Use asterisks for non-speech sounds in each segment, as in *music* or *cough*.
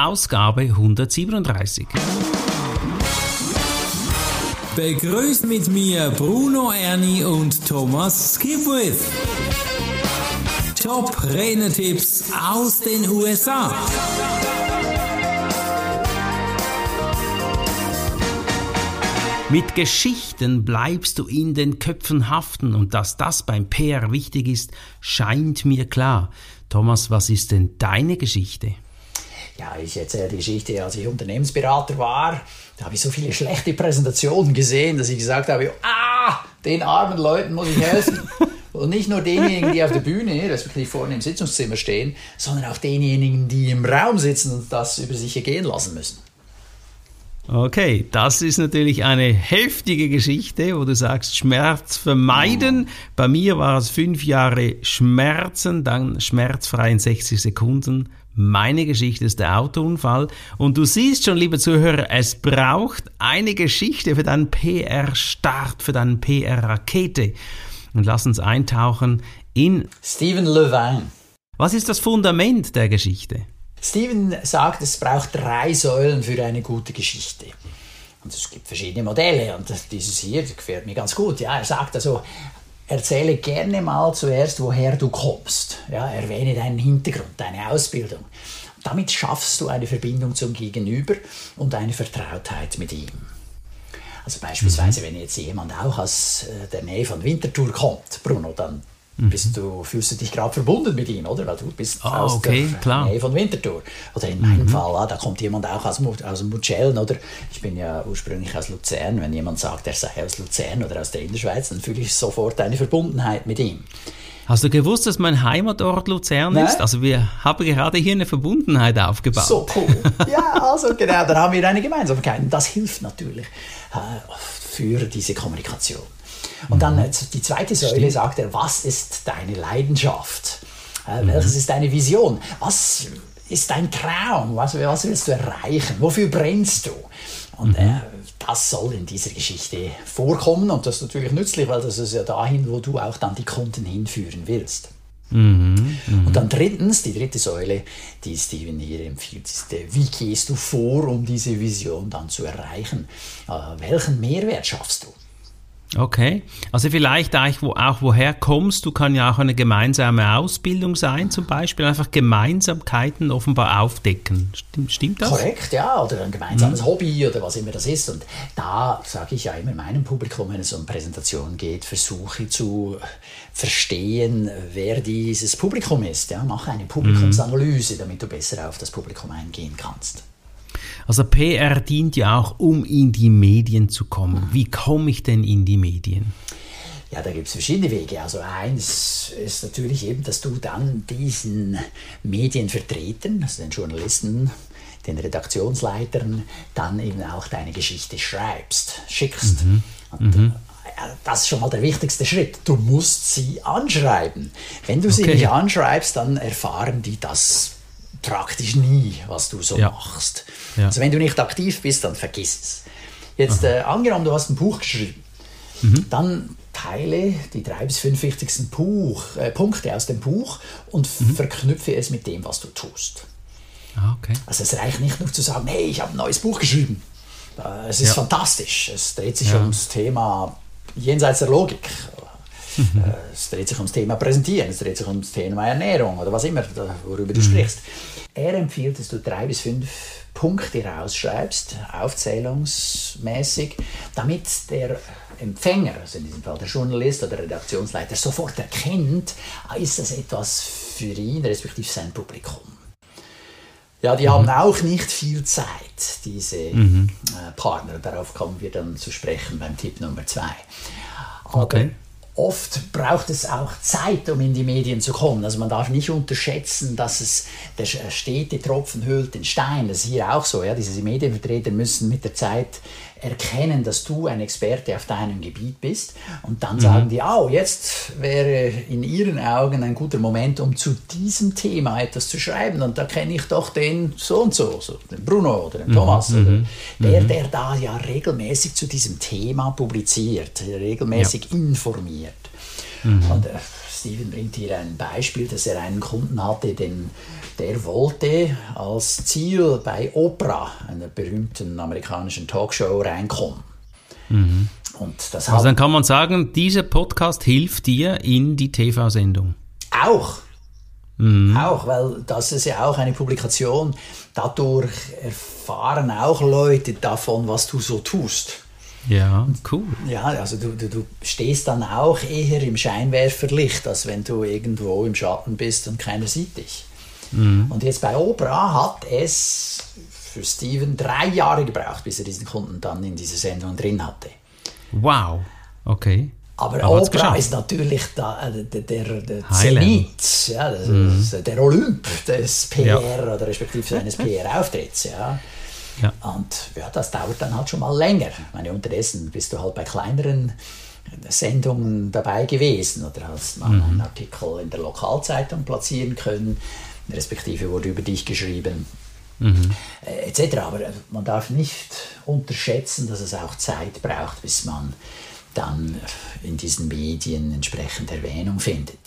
Ausgabe 137. Begrüßt mit mir Bruno Erni und Thomas Skipwith. Top Renetipps aus den USA. Mit Geschichten bleibst du in den Köpfen haften und dass das beim PR wichtig ist, scheint mir klar. Thomas, was ist denn deine Geschichte? Ja, ich erzähle die Geschichte, als ich Unternehmensberater war. Da habe ich so viele schlechte Präsentationen gesehen, dass ich gesagt habe, ah, den armen Leuten muss ich helfen. *laughs* Und nicht nur denjenigen, die auf der Bühne, respektive vorne im Sitzungszimmer stehen, sondern auch denjenigen, die im Raum sitzen und das über sich ergehen lassen müssen. Okay, das ist natürlich eine heftige Geschichte, wo du sagst, Schmerz vermeiden. Bei mir war es fünf Jahre Schmerzen, dann schmerzfrei in 60 Sekunden. Meine Geschichte ist der Autounfall. Und du siehst schon, liebe Zuhörer, es braucht eine Geschichte für deinen PR-Start, für deine PR-Rakete. Und lass uns eintauchen in Stephen Levine. Was ist das Fundament der Geschichte? Steven sagt, es braucht drei Säulen für eine gute Geschichte. Und es gibt verschiedene Modelle und dieses hier gefällt mir ganz gut. Ja, er sagt also, erzähle gerne mal zuerst, woher du kommst. Ja, erwähne deinen Hintergrund, deine Ausbildung. Damit schaffst du eine Verbindung zum Gegenüber und eine Vertrautheit mit ihm. Also beispielsweise, mhm. wenn jetzt jemand auch aus äh, der Nähe von Winterthur kommt, Bruno, dann. Bist du, fühlst du dich gerade verbunden mit ihm, oder? Weil du bist oh, aus okay, der klar. Nähe von Winterthur. Oder in meinem mhm. Fall, ah, da kommt jemand auch aus, aus Mucellen, oder? Ich bin ja ursprünglich aus Luzern. Wenn jemand sagt, er sei aus Luzern oder aus der Innerschweiz, dann fühle ich sofort eine Verbundenheit mit ihm. Hast du gewusst, dass mein Heimatort Luzern Nein? ist? Also wir haben gerade hier eine Verbundenheit aufgebaut. So cool. Ja, also genau, da haben wir eine Gemeinsamkeit. Das hilft natürlich äh, für diese Kommunikation. Und dann mhm. die zweite Säule Stimmt. sagt er, was ist deine Leidenschaft? Äh, mhm. Welches ist deine Vision? Was ist dein Traum? Was, was willst du erreichen? Wofür brennst du? Und mhm. äh, das soll in dieser Geschichte vorkommen und das ist natürlich nützlich, weil das ist ja dahin, wo du auch dann die Kunden hinführen willst. Mhm, mh. Und dann drittens, die dritte Säule, die Steven hier empfiehlt, ist, äh, wie gehst du vor, um diese Vision dann zu erreichen? Äh, welchen Mehrwert schaffst du? Okay, also vielleicht auch, wo, auch woher kommst du, kann ja auch eine gemeinsame Ausbildung sein, zum Beispiel einfach Gemeinsamkeiten offenbar aufdecken. Stimmt, stimmt das? Korrekt, ja, oder ein gemeinsames mhm. Hobby oder was immer das ist. Und da sage ich ja immer meinem Publikum, wenn es um Präsentationen geht, versuche zu verstehen, wer dieses Publikum ist. Ja, mache eine Publikumsanalyse, damit du besser auf das Publikum eingehen kannst. Also PR dient ja auch, um in die Medien zu kommen. Wie komme ich denn in die Medien? Ja, da gibt es verschiedene Wege. Also eins ist natürlich eben, dass du dann diesen Medienvertretern, also den Journalisten, den Redaktionsleitern, dann eben auch deine Geschichte schreibst, schickst. Mhm. Und mhm. das ist schon mal der wichtigste Schritt. Du musst sie anschreiben. Wenn du sie okay. nicht anschreibst, dann erfahren die das praktisch nie, was du so ja. machst. Ja. Also wenn du nicht aktiv bist, dann vergiss es. Jetzt äh, angenommen, du hast ein Buch geschrieben, mhm. dann teile die drei bis fünf wichtigsten Buch, äh, Punkte aus dem Buch und mhm. verknüpfe es mit dem, was du tust. Ah, okay. Also es reicht nicht nur zu sagen, hey, ich habe ein neues Buch geschrieben. Äh, es ist ja. fantastisch. Es dreht sich ums Thema jenseits der Logik. Mhm. Es dreht sich ums Thema Präsentieren, es dreht sich ums Thema Ernährung oder was immer, worüber du mhm. sprichst. Er empfiehlt, dass du drei bis fünf Punkte rausschreibst, aufzählungsmäßig, damit der Empfänger, also in diesem Fall der Journalist oder der Redaktionsleiter, sofort erkennt, ah, ist das etwas für ihn, respektive sein Publikum. Ja, die mhm. haben auch nicht viel Zeit, diese mhm. Äh, Partner. Darauf kommen wir dann zu sprechen beim Tipp Nummer zwei. Aber okay oft braucht es auch Zeit, um in die Medien zu kommen. Also man darf nicht unterschätzen, dass es der stete Tropfen hüllt den Stein. Das ist hier auch so. Ja? Diese Medienvertreter müssen mit der Zeit erkennen, dass du ein Experte auf deinem Gebiet bist und dann mhm. sagen die, oh, jetzt wäre in ihren Augen ein guter Moment, um zu diesem Thema etwas zu schreiben und da kenne ich doch den so und so, so den Bruno oder den mhm. Thomas, mhm. oder der, mhm. der da ja regelmäßig zu diesem Thema publiziert, regelmäßig ja. informiert. Mhm. Und, äh, Steven bringt hier ein Beispiel, dass er einen Kunden hatte, den, der wollte als Ziel bei Oprah, einer berühmten amerikanischen Talkshow, reinkommen. Mhm. Und das also dann kann man sagen, dieser Podcast hilft dir in die TV-Sendung. Auch. Mhm. Auch, weil das ist ja auch eine Publikation. Dadurch erfahren auch Leute davon, was du so tust. Ja, cool. Ja, also du, du, du stehst dann auch eher im Scheinwerferlicht, als wenn du irgendwo im Schatten bist und keiner sieht dich. Mhm. Und jetzt bei Oprah hat es für Steven drei Jahre gebraucht, bis er diesen Kunden dann in dieser Sendung drin hatte. Wow, okay. Aber, Aber Oprah ist natürlich da, äh, der, der, der Zenit, ja, das mhm. ist der Olymp des PR ja. oder respektive seines *laughs* PR-Auftritts. Ja. Ja. Und ja, das dauert dann halt schon mal länger. Ich meine, unterdessen bist du halt bei kleineren Sendungen dabei gewesen oder hast mal mhm. einen Artikel in der Lokalzeitung platzieren können, respektive wurde über dich geschrieben. Mhm. Äh, etc. Aber man darf nicht unterschätzen, dass es auch Zeit braucht, bis man dann in diesen Medien entsprechend Erwähnung findet.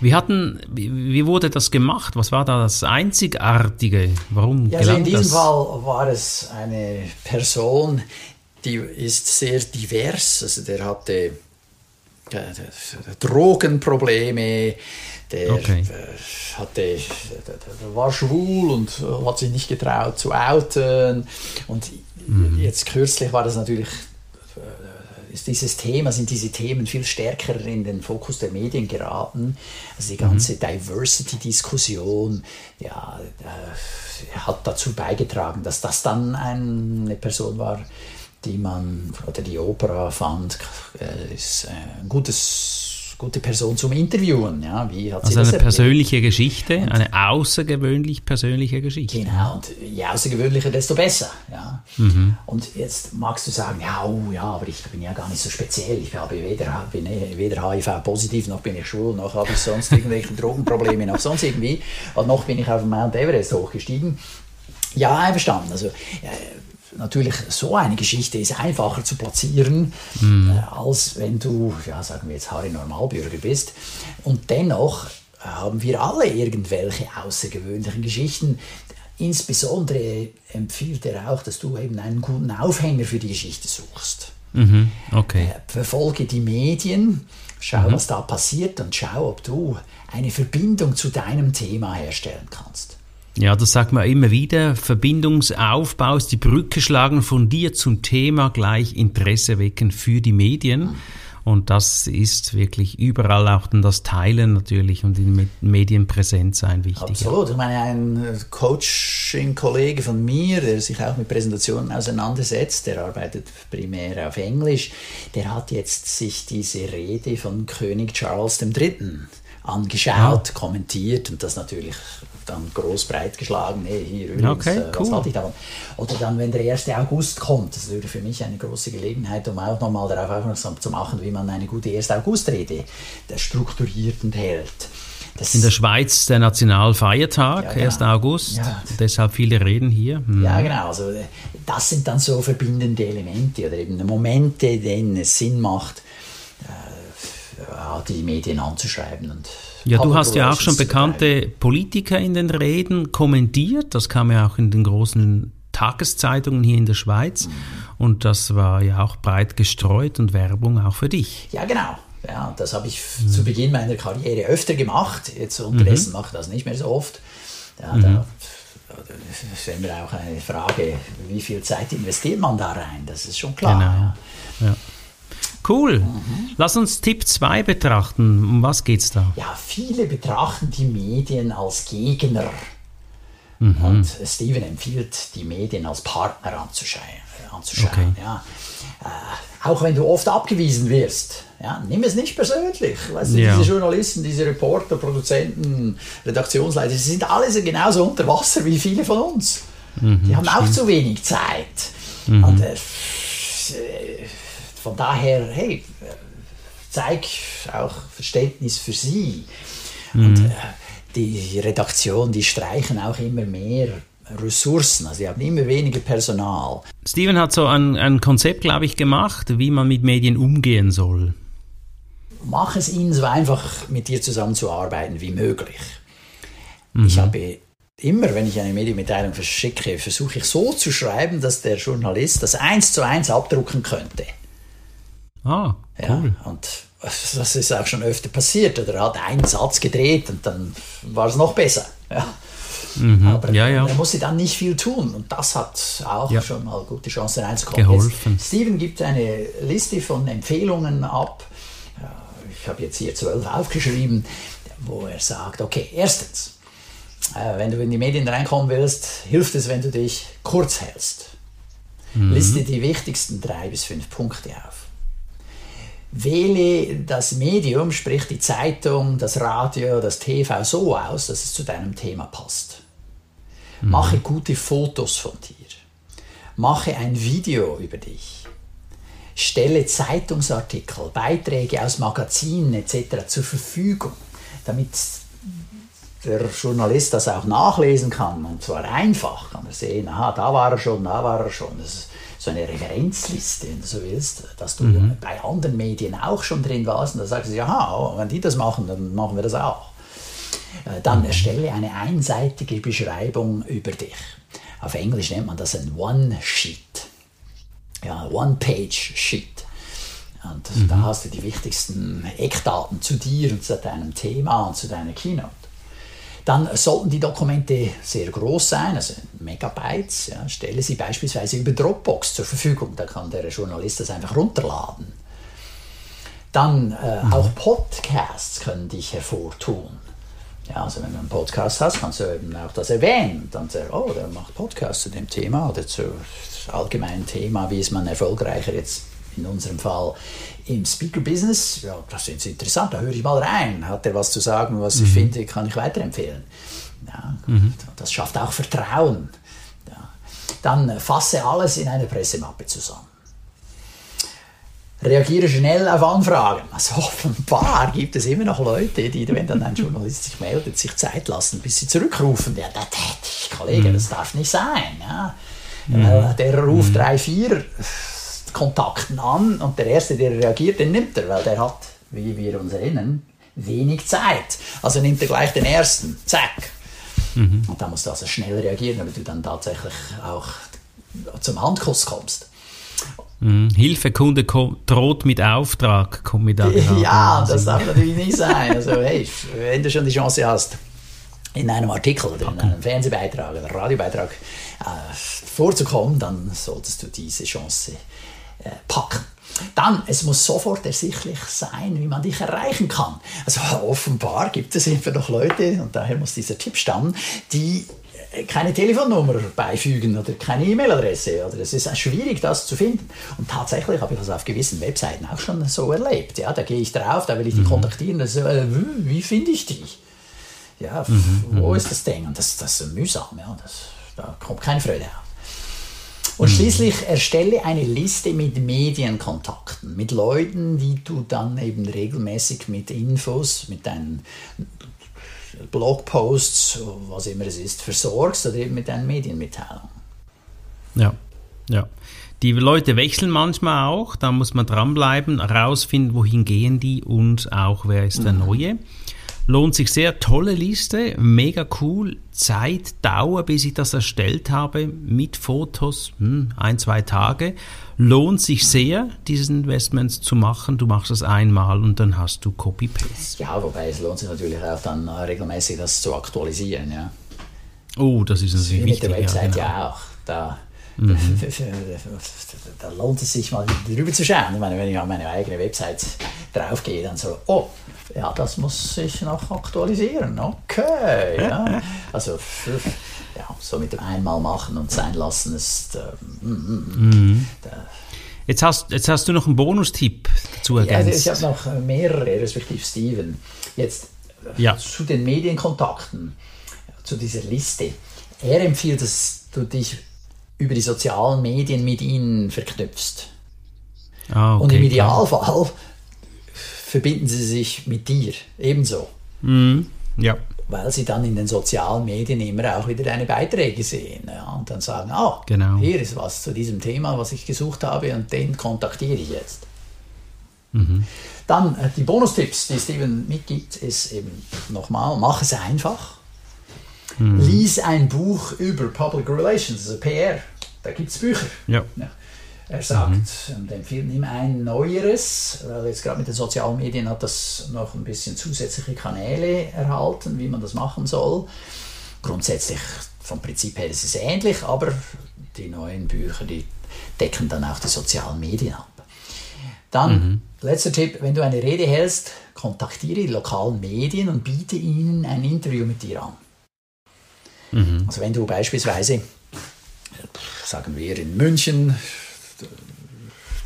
Wie, hatten, wie, wurde das gemacht? Was war da das Einzigartige? Warum ja, also in diesem das? Fall war es eine Person, die ist sehr divers. Also der hatte äh, Drogenprobleme, der okay. Äh, hatte, war schwul und hat sich nicht getraut zu outen. Und mhm. jetzt kürzlich war das natürlich ist dieses Thema, sind diese Themen viel stärker in den Fokus der Medien geraten. Also die ganze mhm. Diversity-Diskussion ja, äh, hat dazu beigetragen, dass das dann eine Person war, die man, oder die Opera fand, äh, ist ein gutes gute Person zum Interviewen. Ja, wie hat sie also eine persönliche Geschichte, und eine außergewöhnlich persönliche Geschichte. Genau, und je außergewöhnlicher, desto besser. Ja. Mhm. Und jetzt magst du sagen, ja, oh, ja, aber ich bin ja gar nicht so speziell. Ich habe weder, bin weder HIV-positiv, noch bin ich schwul, noch habe ich sonst irgendwelche *laughs* Drogenprobleme, noch sonst irgendwie. Und noch bin ich auf Mount Everest hochgestiegen. Ja, einverstanden. Also, natürlich so eine Geschichte ist einfacher zu platzieren, mhm. äh, als wenn du, ja, sagen wir jetzt Harry Normalbürger bist. Und dennoch haben wir alle irgendwelche außergewöhnlichen Geschichten. Insbesondere empfiehlt er auch, dass du eben einen guten Aufhänger für die Geschichte suchst. Mhm. Okay. Äh, verfolge die Medien, schau, mhm. was da passiert und schau, ob du eine Verbindung zu deinem Thema herstellen kannst. Ja, das sagt man immer wieder. Verbindungsaufbau ist die Brücke schlagen von dir zum Thema, gleich Interesse wecken für die Medien. Und das ist wirklich überall auch dann das Teilen natürlich und in Medien präsent sein wichtig. Absolut. Ich meine, ein Coaching-Kollege von mir, der sich auch mit Präsentationen auseinandersetzt, der arbeitet primär auf Englisch, der hat jetzt sich diese Rede von König Charles III. angeschaut, ja. kommentiert und das natürlich dann groß breit geschlagen, hey, hier übrigens, okay, äh, was hatte ich davon? Oder dann, wenn der 1. August kommt, das wäre für mich eine große Gelegenheit, um auch nochmal darauf aufmerksam zu machen, wie man eine gute 1. August-Rede strukturiert und hält. Das in der Schweiz der Nationalfeiertag, ja, genau. 1. August, ja. deshalb viele Reden hier. Mhm. Ja, genau. Also, das sind dann so verbindende Elemente oder eben Momente, denen es Sinn macht, äh, die Medien anzuschreiben und ja, du hast ja auch schon bekannte Politiker in den Reden kommentiert. Das kam ja auch in den großen Tageszeitungen hier in der Schweiz. Mhm. Und das war ja auch breit gestreut und Werbung auch für dich. Ja, genau. Ja, das habe ich mhm. zu Beginn meiner Karriere öfter gemacht. Jetzt unterdessen mhm. mache ich das nicht mehr so oft. Ja, mhm. da, stellen wir auch eine Frage, wie viel Zeit investiert man da rein? Das ist schon klar. Genau. Ja. Cool. Mhm. Lass uns Tipp 2 betrachten. Um was geht es da? Ja, viele betrachten die Medien als Gegner. Mhm. Und Steven empfiehlt, die Medien als Partner anzuschauen. anzuschauen okay. ja. Äh, auch wenn du oft abgewiesen wirst. Ja, nimm es nicht persönlich. Weißt du, ja. Diese Journalisten, diese Reporter, Produzenten, Redaktionsleiter, sie sind alle genauso unter Wasser wie viele von uns. Mhm, die haben stimmt. auch zu wenig Zeit. Mhm. Und, äh, von daher, hey, zeig auch Verständnis für sie. Mhm. Und äh, die Redaktion, die streichen auch immer mehr Ressourcen, also sie haben immer weniger Personal. Steven hat so ein, ein Konzept, glaube ich, gemacht, wie man mit Medien umgehen soll. mach es ihnen so einfach, mit dir zusammenzuarbeiten wie möglich. Ich habe immer, wenn ich eine Medienmitteilung verschicke, versuche ich so zu schreiben, dass der Journalist das eins zu eins abdrucken könnte. Ah, cool. Ja, und das ist auch schon öfter passiert. Oder er hat einen Satz gedreht und dann war es noch besser. Ja. Mhm. Aber Ja, ja. er musste dann nicht viel tun und das hat auch Ja. schon mal gute Chancen reinzukommen. Geholfen. Jetzt, Steven gibt eine Liste von Empfehlungen ab. Ich habe jetzt hier zwölf aufgeschrieben, wo er sagt, okay, erstens, äh, wenn du in die Medien reinkommen willst, hilft es, wenn du dich kurz hältst. Liste die wichtigsten drei bis fünf Punkte auf. Wähle das Medium, sprich die Zeitung, das Radio, das TV so aus, dass es zu deinem Thema passt. Mache gute Fotos von dir. Mache ein Video über dich. Stelle Zeitungsartikel, Beiträge aus Magazinen etc. zur Verfügung, damit der Journalist das auch nachlesen kann. Und zwar einfach. Kann er sehen, aha, da war er schon, da war er schon. Das so eine Referenzliste, wenn du so willst, dass du bei anderen Medien auch schon drin warst. Und da sagst du, aha, wenn die das machen, dann machen wir das auch. Äh, Dann erstelle eine einseitige Beschreibung über dich. Auf Englisch nennt man das ein One-Sheet. Ja, One-Page-Sheet. Und da hast du die wichtigsten Eckdaten zu dir und zu deinem Thema und zu deiner Keynote. Dann sollten die Dokumente sehr groß sein, also Megabytes. Ja, stelle sie beispielsweise über Dropbox zur Verfügung, da kann der Journalist das einfach runterladen. Dann äh, auch Podcasts können dich hervortun. Ja, also wenn du einen Podcast hast, kannst du eben auch das erwähnen. Dann sagst du, oh, der macht Podcast zu dem Thema oder zu allgemeinen Thema, wie ist man erfolgreicher jetzt in unserem Fall im Speaker-Business. Ja, das ist interessant, da höre ich mal rein. Hat er was zu sagen, was ich finde, kann ich weiterempfehlen. Ja, Das schafft auch Vertrauen. Ja. Dann fasse alles in eine Pressemappe zusammen. Reagiere schnell auf Anfragen. Also offenbar gibt es immer noch Leute, die, wenn dann ein Journalist sich meldet, sich Zeit lassen, bis sie zurückrufen. Ja, das, das, Kollege, das darf nicht sein. Ja. Weil der ruft drei, vier Kontakten an und der Erste, der reagiert, den nimmt er, weil der hat, wie wir uns erinnern, wenig Zeit. Also nimmt er gleich den Ersten. Zack. Und da musst du also schnell reagieren, damit du dann tatsächlich auch zum Handkuss kommst. Mhm. Hilfekunde ko- droht mit Auftrag, kommt mir da *laughs* gerade Ja, das darf natürlich nicht sein. *laughs* Also, hey, wenn du schon die Chance hast, in einem Artikel oder in einem Fernsehbeitrag oder Radiobeitrag äh, vorzukommen, dann solltest du diese Chance packen. Dann, es muss sofort ersichtlich sein, wie man dich erreichen kann. Also *laughs* offenbar gibt es immer noch Leute, und daher muss dieser Tipp stammen, die äh, keine Telefonnummer beifügen oder keine E-Mail-Adresse. Oder es ist schwierig, das zu finden. Und tatsächlich habe ich das auf gewissen Webseiten auch schon so erlebt. Ja, da gehe ich drauf, da will ich die kontaktieren. Das, äh, wie, finde ich die? Ja, wo ist das Ding? Und das, das ist mühsam. Ja, das, da kommt keine Freude auf. Und schließlich erstelle eine Liste mit Medienkontakten, mit Leuten, die du dann eben regelmäßig mit Infos, mit deinen Blogposts, was immer es ist, versorgst oder eben mit deinen Medienmitteilungen. Ja, ja. Die Leute wechseln manchmal auch, da muss man dranbleiben, herausfinden, wohin gehen die und auch, wer ist der Neue. Lohnt sich sehr, tolle Liste, mega cool. Zeit, Dauer, bis ich das erstellt habe, mit Fotos, hm, ein, zwei Tage. Lohnt sich sehr, diese Investments zu machen. Du machst das einmal und dann hast du Copy-Paste. Ja, wobei es lohnt sich natürlich auch dann äh, regelmäßig das zu aktualisieren. Ja. Oh, das ist natürlich Wie mit wichtig. der Website genau. ja, auch. Da, *laughs* da lohnt es sich mal drüber zu schauen. Ich meine, wenn ich auf meine eigene Website draufgehe, dann so, oh, ja, das muss ich noch aktualisieren. Okay. Ja. *laughs* Also, ja, so mit dem einmal machen und sein lassen ist. Mm, da, Jetzt hast, jetzt hast du noch einen Bonustipp dazu ja, also ergänzt. ich habe noch mehrere, respektive Steven. Jetzt äh, Ja. zu den Medienkontakten, zu dieser Liste. Er empfiehlt, dass du dich über die sozialen Medien mit ihnen verknüpfst. ah, okay, Und im klar. Verbinden sie sich mit dir ebenso. Mhm. Ja. Weil sie dann in den sozialen Medien immer auch wieder deine Beiträge sehen. Ja, und dann sagen, ah, Genau. hier ist was zu diesem Thema, was ich gesucht habe und den kontaktiere ich jetzt. Mhm. Dann äh, die Bonustipps, die Steven mitgibt, ist eben nochmal, mach es einfach. Mhm. Lies ein Buch über Public Relations, also PR. Da gibt es Bücher. Ja. ja. Er sagt, mhm. und empfiehlt ihm ein neueres, weil jetzt gerade mit den sozialen Medien hat das noch ein bisschen zusätzliche Kanäle erhalten, wie man das machen soll. Grundsätzlich vom Prinzip her ist es ähnlich, aber die neuen Bücher, die decken dann auch die sozialen Medien ab. Dann, mhm. letzter Tipp, wenn du eine Rede hältst, kontaktiere die lokalen Medien und biete ihnen ein Interview mit dir an. Mhm. Also wenn du beispielsweise, sagen wir in München,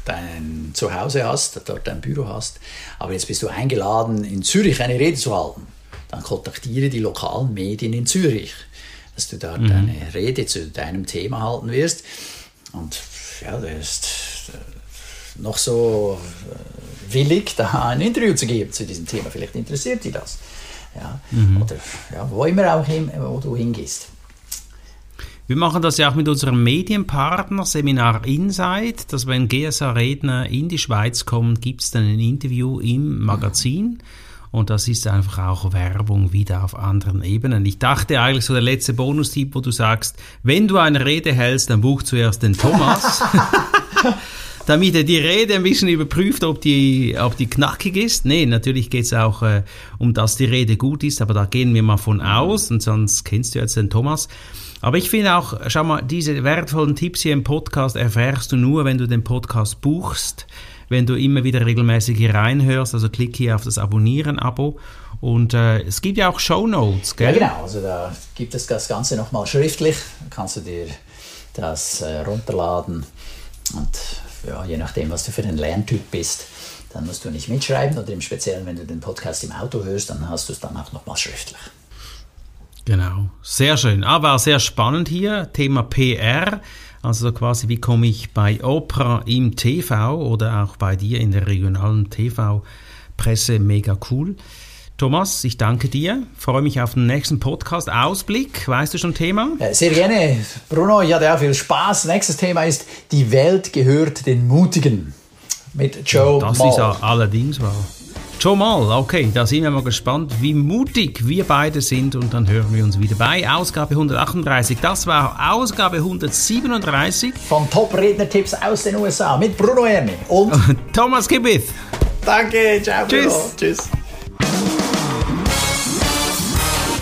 dein Zuhause hast, dort dein Büro hast, aber jetzt bist du eingeladen, in Zürich eine Rede zu halten, dann kontaktiere die lokalen Medien in Zürich, dass du dort mhm. eine Rede zu deinem Thema halten wirst. Und ja, der ist äh, noch so äh, willig, da ein Interview zu geben zu diesem Thema. Vielleicht interessiert dich das. Ja, mhm. Oder ja, wo immer auch hin, wo du hingehst. Wir machen das ja auch mit unserem Medienpartner Seminar Insight, dass wenn GSA-Redner in die Schweiz kommen, gibt es dann ein Interview im Magazin. Und das ist einfach auch Werbung wieder auf anderen Ebenen. Ich dachte eigentlich so der letzte Bonustipp, wo du sagst, wenn du eine Rede hältst, dann buch zuerst den Thomas. *laughs* *laughs* damit er die Rede ein bisschen überprüft, ob die, ob die knackig ist. Nee, natürlich geht es auch äh, um, dass die Rede gut ist, aber da gehen wir mal von aus und sonst kennst du jetzt den Thomas. Aber ich finde auch, schau mal, diese wertvollen Tipps hier im Podcast erfährst du nur, wenn du den Podcast buchst, wenn du immer wieder regelmäßig hier reinhörst. Also klick hier auf das Abonnieren-Abo. Und äh, es gibt ja auch Show Notes, gell? Ja, genau. Also da gibt es das Ganze nochmal schriftlich. Dann kannst du dir das äh, runterladen. Und ja, je nachdem, was du für ein Lerntyp bist, dann musst du nicht mitschreiben. Oder im Speziellen, wenn du den Podcast im Auto hörst, dann hast du es dann auch nochmal schriftlich. Genau, sehr schön. Ah, sehr spannend hier, Thema PR. Also quasi, wie komme ich bei Opera im TV oder auch bei dir in der regionalen TV-Presse, mega cool. Thomas, ich danke dir. Freue mich auf den nächsten Podcast. Ausblick, weißt du schon Thema? Äh, sehr gerne. Bruno, ich hatte auch viel Spaß. Nächstes Thema ist Die Welt gehört den Mutigen mit Joe Das Mall. ist ja allerdings wahr. Schon mal, okay, da sind wir mal gespannt, wie mutig wir beide sind und dann hören wir uns wieder bei Ausgabe 138. Das war Ausgabe 137 von Top-Redner-Tipps aus den USA mit Bruno Erni und *laughs* Thomas Kibith. Danke, ciao, Bruno. Tschüss.